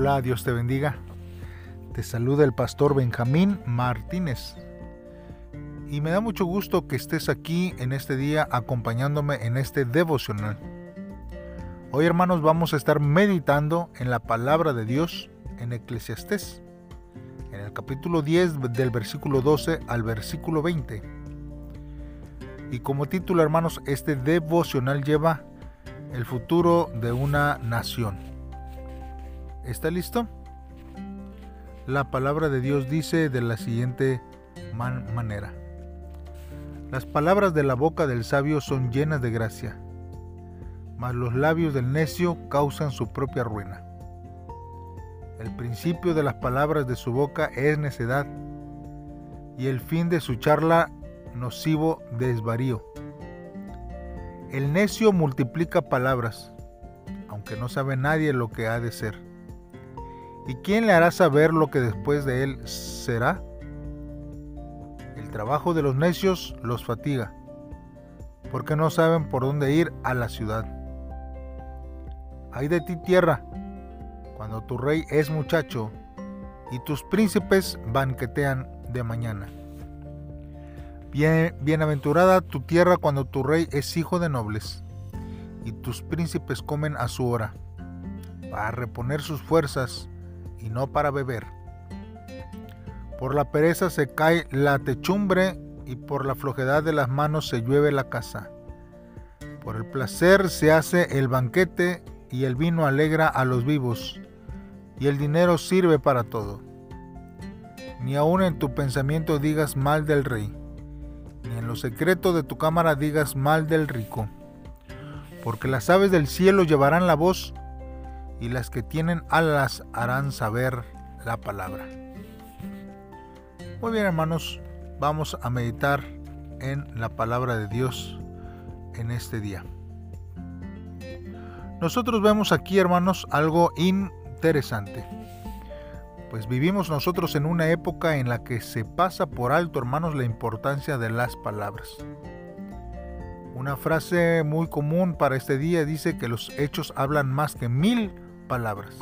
Hola, Dios te bendiga. Te saluda el pastor Benjamín Martínez. Y me da mucho gusto que estés aquí en este día acompañándome en este devocional. Hoy hermanos vamos a estar meditando en la palabra de Dios en Eclesiastés, en el capítulo 10 del versículo 12 al versículo 20. Y como título hermanos, este devocional lleva el futuro de una nación. ¿Está listo? La palabra de Dios dice de la siguiente manera. Las palabras de la boca del sabio son llenas de gracia, mas los labios del necio causan su propia ruina. El principio de las palabras de su boca es necedad, y el fin de su charla nocivo desvarío. El necio multiplica palabras, aunque no sabe nadie lo que ha de ser. ¿Y quién le hará saber lo que después de él será? El trabajo de los necios los fatiga, porque no saben por dónde ir a la ciudad. Hay de ti tierra, cuando tu rey es muchacho y tus príncipes banquetean de mañana. Bien, bienaventurada tu tierra cuando tu rey es hijo de nobles y tus príncipes comen a su hora, para reponer sus fuerzas y no para beber. Por la pereza se cae la techumbre y por la flojedad de las manos se llueve la casa. Por el placer se hace el banquete y el vino alegra a los vivos y el dinero sirve para todo. Ni aun en tu pensamiento digas mal del rey, ni en lo secreto de tu cámara digas mal del rico, porque las aves del cielo llevarán la voz y las que tienen alas harán saber la palabra. Muy bien hermanos, vamos a meditar en la palabra de Dios en este día. Nosotros vemos aquí hermanos algo interesante. Pues vivimos nosotros en una época en la que se pasa por alto hermanos la importancia de las palabras. Una frase muy común para este día dice que los hechos hablan más que mil palabras.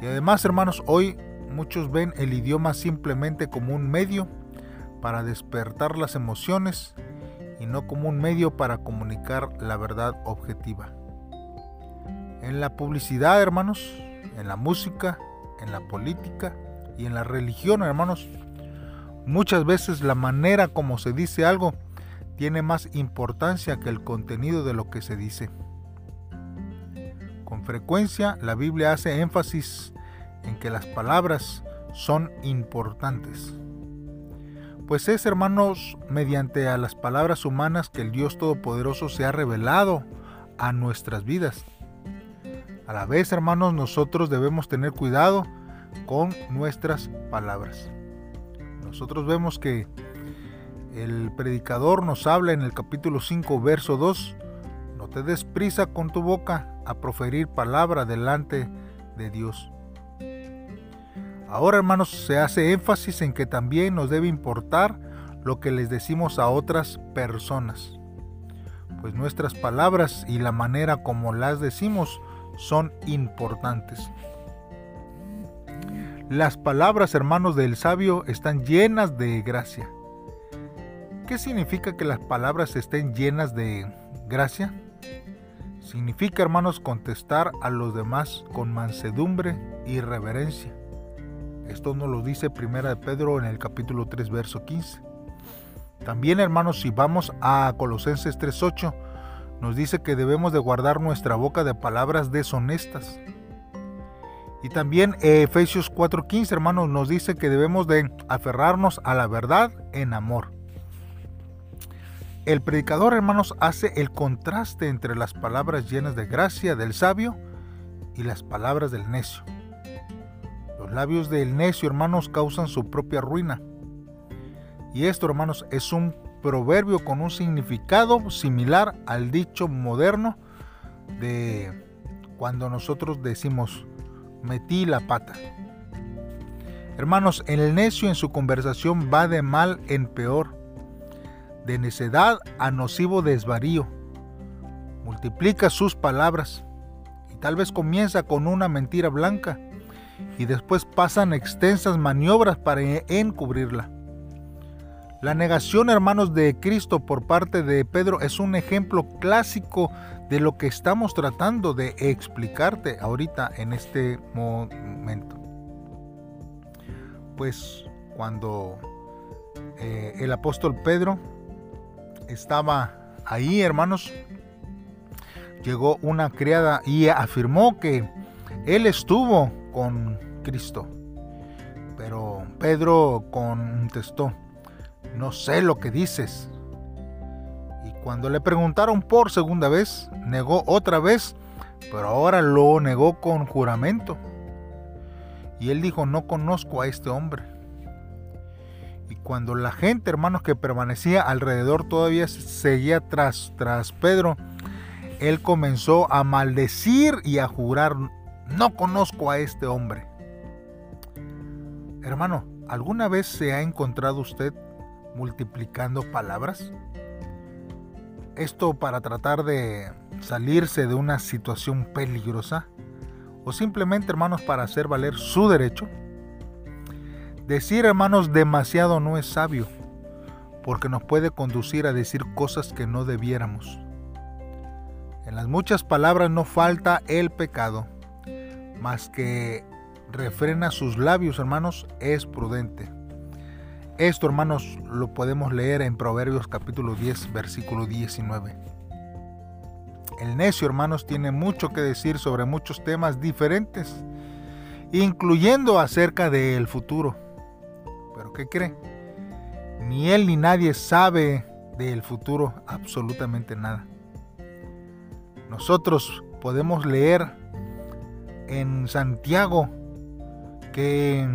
Y además, hermanos, hoy muchos ven el idioma simplemente como un medio para despertar las emociones y no como un medio para comunicar la verdad objetiva. En la publicidad, hermanos, en la música, en la política y en la religión, hermanos, muchas veces la manera como se dice algo tiene más importancia que el contenido de lo que se dice. Frecuencia la Biblia hace énfasis en que las palabras son importantes. Pues es, hermanos, mediante a las palabras humanas que el Dios Todopoderoso se ha revelado a nuestras vidas. A la vez, hermanos, nosotros debemos tener cuidado con nuestras palabras. Nosotros vemos que el predicador nos habla en el capítulo 5, verso 2, no te des prisa con tu boca a proferir palabra delante de Dios. Ahora, hermanos, se hace énfasis en que también nos debe importar lo que les decimos a otras personas, pues nuestras palabras y la manera como las decimos son importantes. Las palabras, hermanos del sabio, están llenas de gracia. ¿Qué significa que las palabras estén llenas de gracia? Significa, hermanos, contestar a los demás con mansedumbre y reverencia. Esto nos lo dice Primera de Pedro en el capítulo 3, verso 15. También, hermanos, si vamos a Colosenses 3:8, nos dice que debemos de guardar nuestra boca de palabras deshonestas. Y también Efesios 4:15, hermanos, nos dice que debemos de aferrarnos a la verdad en amor. El predicador, hermanos, hace el contraste entre las palabras llenas de gracia del sabio y las palabras del necio. Los labios del necio, hermanos, causan su propia ruina. Y esto, hermanos, es un proverbio con un significado similar al dicho moderno de cuando nosotros decimos metí la pata. Hermanos, el necio en su conversación va de mal en peor de necedad a nocivo desvarío. Multiplica sus palabras y tal vez comienza con una mentira blanca y después pasan extensas maniobras para encubrirla. La negación, hermanos, de Cristo por parte de Pedro es un ejemplo clásico de lo que estamos tratando de explicarte ahorita en este momento. Pues cuando eh, el apóstol Pedro estaba ahí, hermanos, llegó una criada y afirmó que él estuvo con Cristo. Pero Pedro contestó, no sé lo que dices. Y cuando le preguntaron por segunda vez, negó otra vez, pero ahora lo negó con juramento. Y él dijo, no conozco a este hombre. Cuando la gente, hermanos, que permanecía alrededor todavía seguía tras, tras Pedro, él comenzó a maldecir y a jurar, no conozco a este hombre. Hermano, ¿alguna vez se ha encontrado usted multiplicando palabras? Esto para tratar de salirse de una situación peligrosa o simplemente hermanos para hacer valer su derecho. Decir hermanos demasiado no es sabio porque nos puede conducir a decir cosas que no debiéramos. En las muchas palabras no falta el pecado, más que refrena sus labios hermanos es prudente. Esto, hermanos, lo podemos leer en Proverbios capítulo 10, versículo 19. El necio, hermanos, tiene mucho que decir sobre muchos temas diferentes, incluyendo acerca del futuro. Pero ¿qué cree? Ni él ni nadie sabe del futuro absolutamente nada. Nosotros podemos leer en Santiago que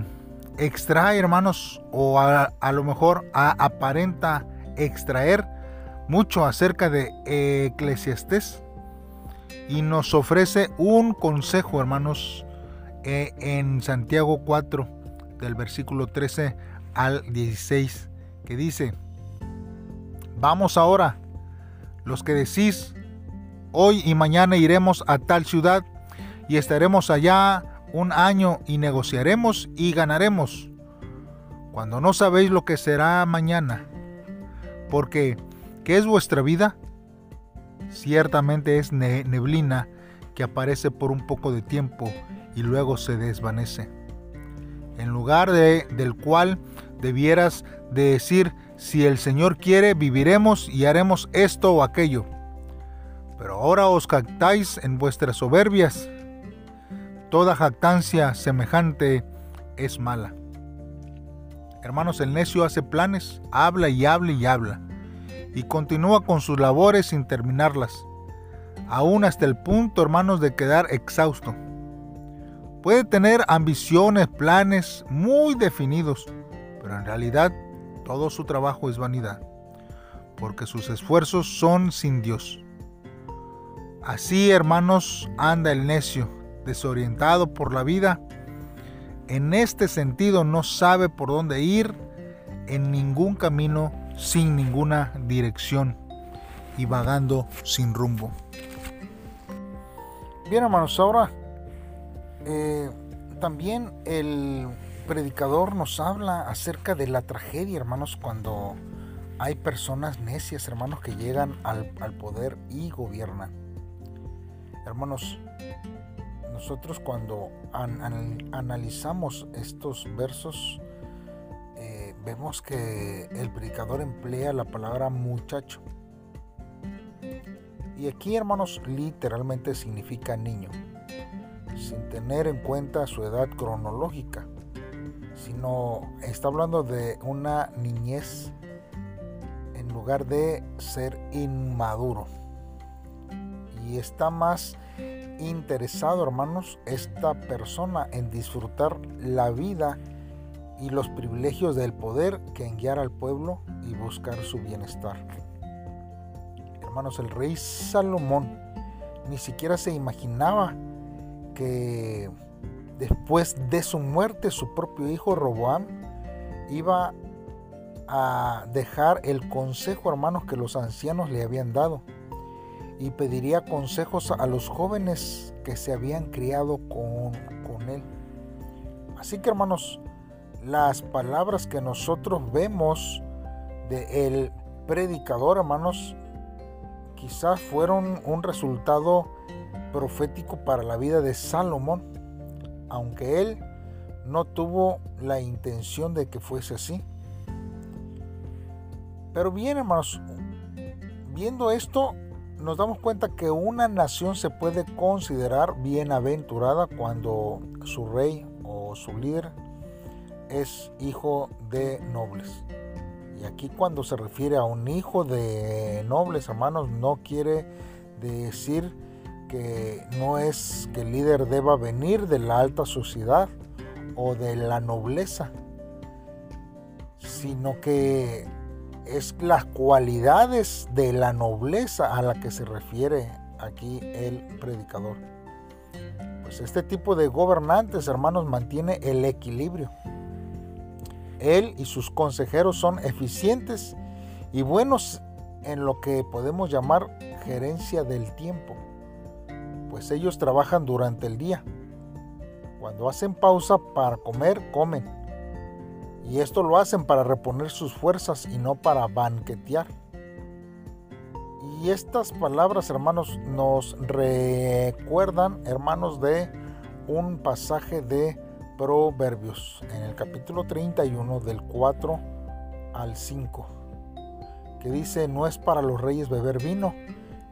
extrae, hermanos, o a, lo mejor aparenta extraer mucho acerca de Eclesiastés y nos ofrece un consejo, hermanos, eh, en Santiago 4, del versículo 13 al 16, que dice, vamos ahora, los que decís, hoy y mañana iremos a tal ciudad y estaremos allá un año y negociaremos y ganaremos, cuando no sabéis lo que será mañana. Porque, ¿qué es vuestra vida? Ciertamente es neblina que aparece por un poco de tiempo y luego se desvanece. En lugar de, del cual debieras de decir, si el Señor quiere, viviremos y haremos esto o aquello. Pero ahora os captáis en vuestras soberbias Toda jactancia semejante es mala. Hermanos, el necio hace planes, habla y habla y habla, y continúa con sus labores sin terminarlas, aún hasta el punto, hermanos, de quedar exhausto. Puede tener ambiciones, planes muy definidos, pero en realidad todo su trabajo es vanidad, porque sus esfuerzos son sin Dios. Así, hermanos, anda el necio, desorientado por la vida, en este sentido no sabe por dónde ir, en ningún camino, sin ninguna dirección y vagando sin rumbo. Bien hermanos, ahora eh, también el predicador nos habla acerca de la tragedia, hermanos, cuando hay personas necias, hermanos, que llegan al, poder y gobiernan. Hermanos, nosotros cuando analizamos estos versos, eh, vemos que el predicador emplea la palabra muchacho. Y aquí, hermanos, literalmente significa niño, sin tener en cuenta su edad cronológica, sino está hablando de una niñez en lugar de ser inmaduro. Y está más interesado, hermanos, esta persona en disfrutar la vida y los privilegios del poder que en guiar al pueblo y buscar su bienestar. Hermanos, el rey Salomón ni siquiera se imaginaba que después de su muerte su propio hijo Roboam iba a dejar el consejo, hermanos, que los ancianos le habían dado y pediría consejos a los jóvenes que se habían criado con, con él. Así que hermanos, las palabras que nosotros vemos de el predicador, hermanos, quizás fueron un resultado profético para la vida de Salomón, aunque él no tuvo la intención de que fuese así. Pero bien, hermanos, viendo esto, nos damos cuenta que una nación se puede considerar bienaventurada cuando su rey o su líder es hijo de nobles. Y aquí cuando se refiere a un hijo de nobles, hermanos, no quiere decir que no es que el líder deba venir de la alta sociedad o de la nobleza, sino que es las cualidades de la nobleza a la que se refiere aquí el predicador. Pues este tipo de gobernantes, hermanos, mantiene el equilibrio. Él y sus consejeros son eficientes y buenos en lo que podemos llamar gerencia del tiempo, pues ellos trabajan durante el día. Cuando hacen pausa para comer, comen y esto lo hacen para reponer sus fuerzas y no para banquetear. Y estas palabras, hermanos, nos recuerdan, hermanos, de un pasaje de Proverbios en el capítulo 31 del 4 al 5, que dice, no es para los reyes beber vino,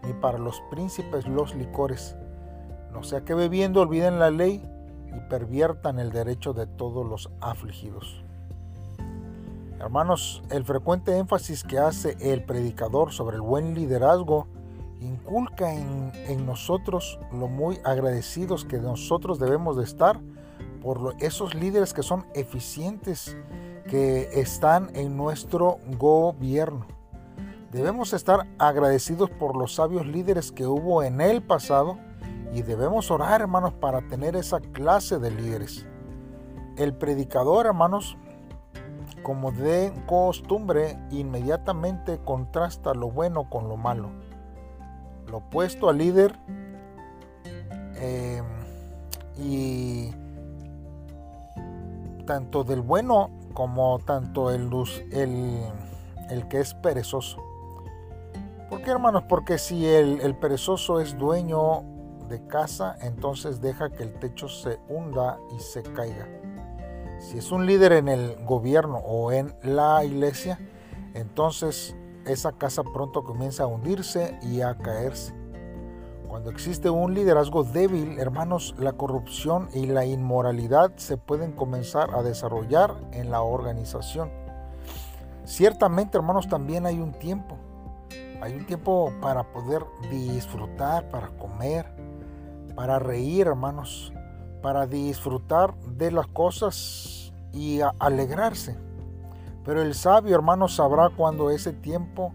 ni para los príncipes los licores, no sea que bebiendo olviden la ley y perviertan el derecho de todos los afligidos. Hermanos, el frecuente énfasis que hace el predicador sobre el buen liderazgo inculca en, nosotros lo muy agradecidos que nosotros debemos de estar por esos líderes que son eficientes, que están en nuestro gobierno. Debemos estar agradecidos por los sabios líderes que hubo en el pasado y debemos orar, hermanos, para tener esa clase de líderes. El predicador, hermanos, como de costumbre, inmediatamente contrasta lo bueno con lo malo. Lo opuesto al líder em, y tanto del bueno como tanto el, el, el que es perezoso. ¿Por qué hermanos? Porque si el, el perezoso es dueño de casa, entonces deja que el techo se hunda y se caiga. Si es un líder en el gobierno o en la iglesia, entonces esa casa pronto comienza a hundirse y a caerse. Cuando existe un liderazgo débil, hermanos, la corrupción y la inmoralidad se pueden comenzar a desarrollar en la organización. Ciertamente, hermanos, también hay un tiempo. Hay un tiempo para poder disfrutar, para comer, para reír, hermanos, para disfrutar de las cosas y alegrarse. Pero el sabio, hermanos, sabrá cuando ese tiempo,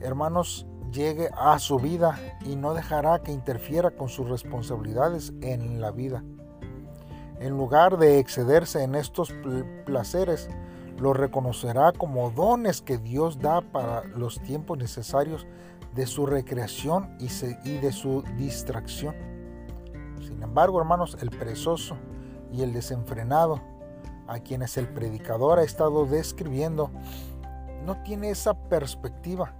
hermanos, llegue a su vida y no dejará que interfiera con sus responsabilidades en la vida. En lugar de excederse en estos placeres, lo reconocerá como dones que Dios da para los tiempos necesarios de su recreación y de su distracción. Sin embargo, hermanos, el perezoso y el desenfrenado, a quienes el predicador ha estado describiendo, no tiene esa perspectiva.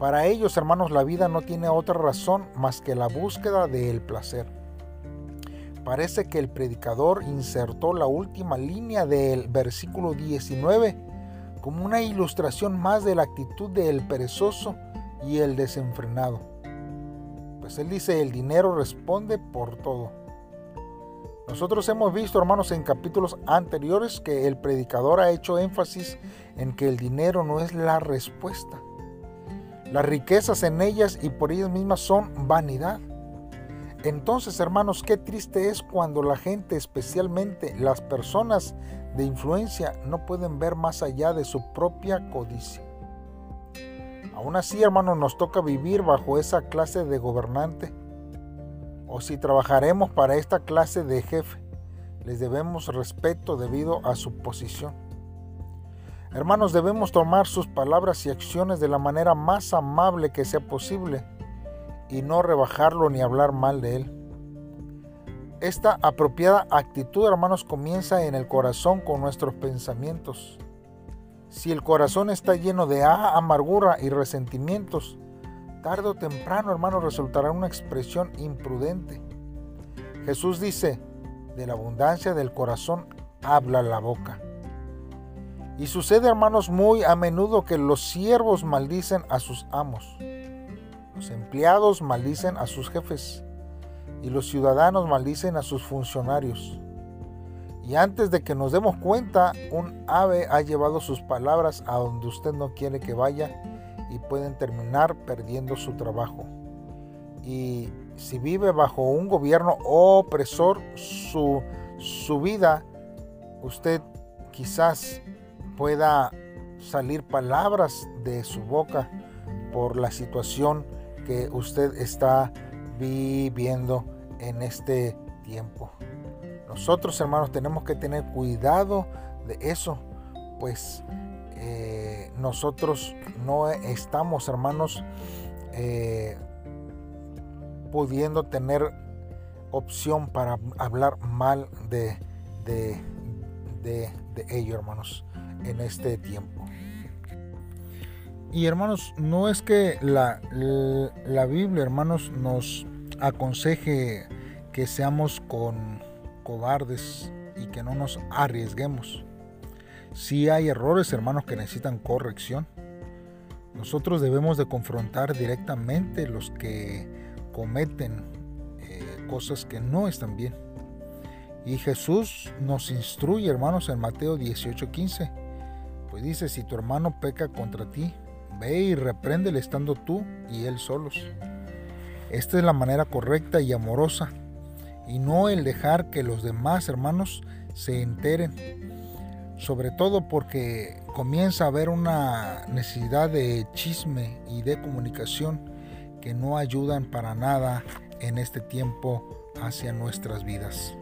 Para ellos, hermanos, la vida no tiene otra razón más que la búsqueda del placer. Parece que el predicador insertó la última línea del versículo 19 como una ilustración más de la actitud del perezoso y el desenfrenado. Pues él dice, el dinero responde por todo. Nosotros hemos visto, hermanos, en capítulos anteriores que el predicador ha hecho énfasis en que el dinero no es la respuesta. Las riquezas en ellas y por ellas mismas son vanidad. Entonces, hermanos, qué triste es cuando la gente, especialmente las personas de influencia, no pueden ver más allá de su propia codicia. Aún así, hermanos, nos toca vivir bajo esa clase de gobernante. O si trabajaremos para esta clase de jefe, les debemos respeto debido a su posición. Hermanos, debemos tomar sus palabras y acciones de la manera más amable que sea posible y no rebajarlo ni hablar mal de él. Esta apropiada actitud, hermanos, comienza en el corazón con nuestros pensamientos. Si el corazón está lleno de amargura y resentimientos, tarde o temprano, hermanos, resultará una expresión imprudente. Jesús dice, de la abundancia del corazón habla la boca. Y sucede, hermanos, muy a menudo que los siervos maldicen a sus amos. Los empleados maldicen a sus jefes y los ciudadanos maldicen a sus funcionarios. Y antes de que nos demos cuenta, un ave ha llevado sus palabras a donde usted no quiere que vaya y pueden terminar perdiendo su trabajo. Y si vive bajo un gobierno opresor, su, su vida, usted quizás pueda salir palabras de su boca por la situación que usted está viviendo en este tiempo. Nosotros, hermanos, tenemos que tener cuidado de eso, pues eh, nosotros no estamos, hermanos, eh, pudiendo tener opción para hablar mal de, de, de, ello, hermanos, en este tiempo. Y hermanos, no es que la, la Biblia, hermanos, nos aconseje que seamos con cobardes y que no nos arriesguemos. Si hay errores, hermanos, que necesitan corrección. Nosotros debemos de confrontar directamente los que cometen eh, cosas que no están bien. Y Jesús nos instruye, hermanos, en Mateo 18:15. Pues dice, si tu hermano peca contra ti, ve y repréndele estando tú y él solos. Esta es la manera correcta y amorosa, y no el dejar que los demás hermanos se enteren, sobre todo porque comienza a haber una necesidad de chisme y de comunicación que no ayudan para nada en este tiempo hacia nuestras vidas.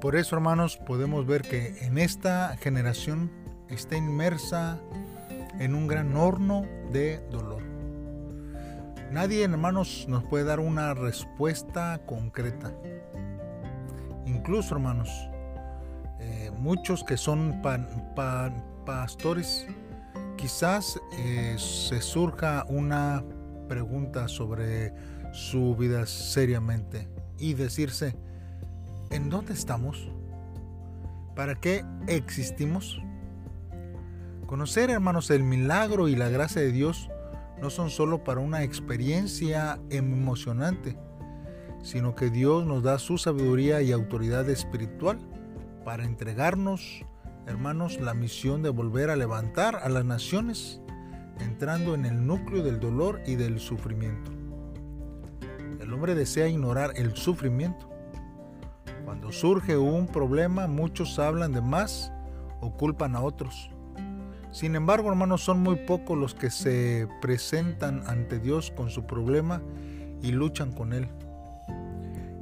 Por eso, hermanos, podemos ver que en esta generación está inmersa en un gran horno de dolor. Nadie, hermanos, nos puede dar una respuesta concreta. Incluso, hermanos, eh, muchos que son pastores, quizás eh, se surja una pregunta sobre su vida seriamente y decirse, ¿en dónde estamos? ¿Para qué existimos? Conocer, hermanos, el milagro y la gracia de Dios no son solo para una experiencia emocionante, sino que Dios nos da su sabiduría y autoridad espiritual para entregarnos, hermanos, la misión de volver a levantar a las naciones, entrando en el núcleo del dolor y del sufrimiento. El hombre desea ignorar el sufrimiento. Cuando surge un problema, muchos hablan de más o culpan a otros. Sin embargo, hermanos, son muy pocos los que se presentan ante Dios con su problema y luchan con él.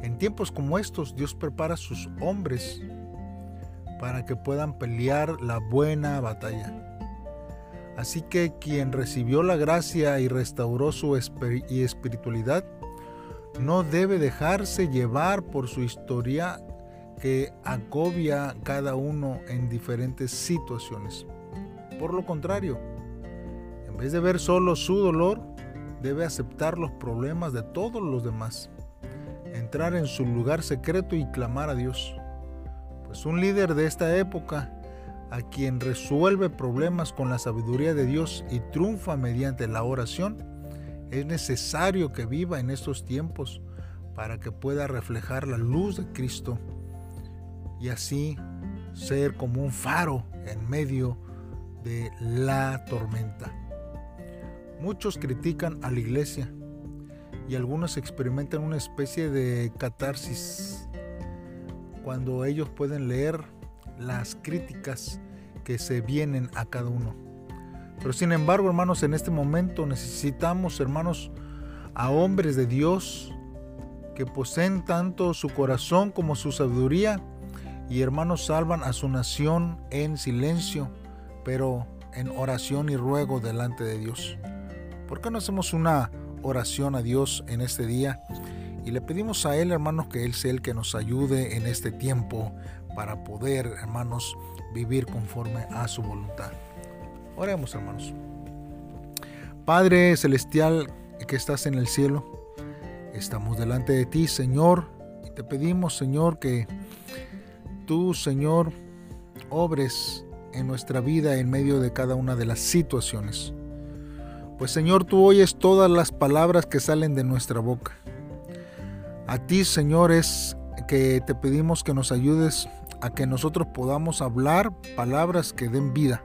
En tiempos como estos, Dios prepara a sus hombres para que puedan pelear la buena batalla. Así que quien recibió la gracia y restauró su espiritualidad, no debe dejarse llevar por su historia que agobia cada uno en diferentes situaciones. Por lo contrario, en vez de ver solo su dolor, debe aceptar los problemas de todos los demás, entrar en su lugar secreto y clamar a Dios. Pues un líder de esta época, a quien resuelve problemas con la sabiduría de Dios y triunfa mediante la oración, es necesario que viva en estos tiempos para que pueda reflejar la luz de Cristo y así ser como un faro en medio de la tormenta. Muchos critican a la iglesia y algunos experimentan una especie de catarsis cuando ellos pueden leer las críticas que se vienen a cada uno. Pero sin embargo, hermanos, en este momento necesitamos, hermanos, a hombres de Dios que poseen tanto su corazón como su sabiduría y hermanos salvan a su nación en silencio pero en oración y ruego delante de Dios. ¿Por qué no hacemos una oración a Dios en este día y le pedimos a Él, hermanos, que Él sea el que nos ayude en este tiempo para poder, hermanos, vivir conforme a su voluntad. Oremos, hermanos. Padre Celestial que estás en el cielo, estamos delante de ti, Señor, y te pedimos, Señor, que tú, Señor, obres en nuestra vida en medio de cada una de las situaciones. Pues Señor, tú oyes todas las palabras que salen de nuestra boca. A ti, Señor, es que te pedimos que nos ayudes a que nosotros podamos hablar palabras que den vida.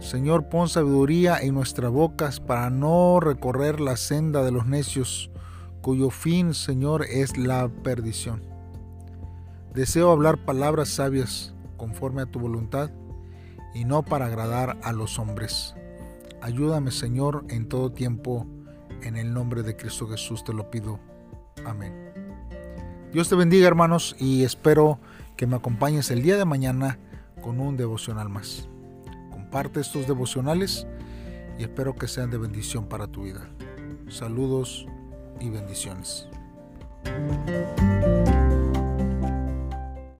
Señor, pon sabiduría en nuestras bocas para no recorrer la senda de los necios, cuyo fin, Señor, es la perdición. Deseo hablar palabras sabias conforme a tu voluntad y no para agradar a los hombres. Ayúdame, Señor, en todo tiempo. En el nombre de Cristo Jesús te lo pido. Amén. Dios te bendiga, hermanos, y espero que me acompañes el día de mañana con un devocional más. Comparte estos devocionales y espero que sean de bendición para tu vida. Saludos y bendiciones.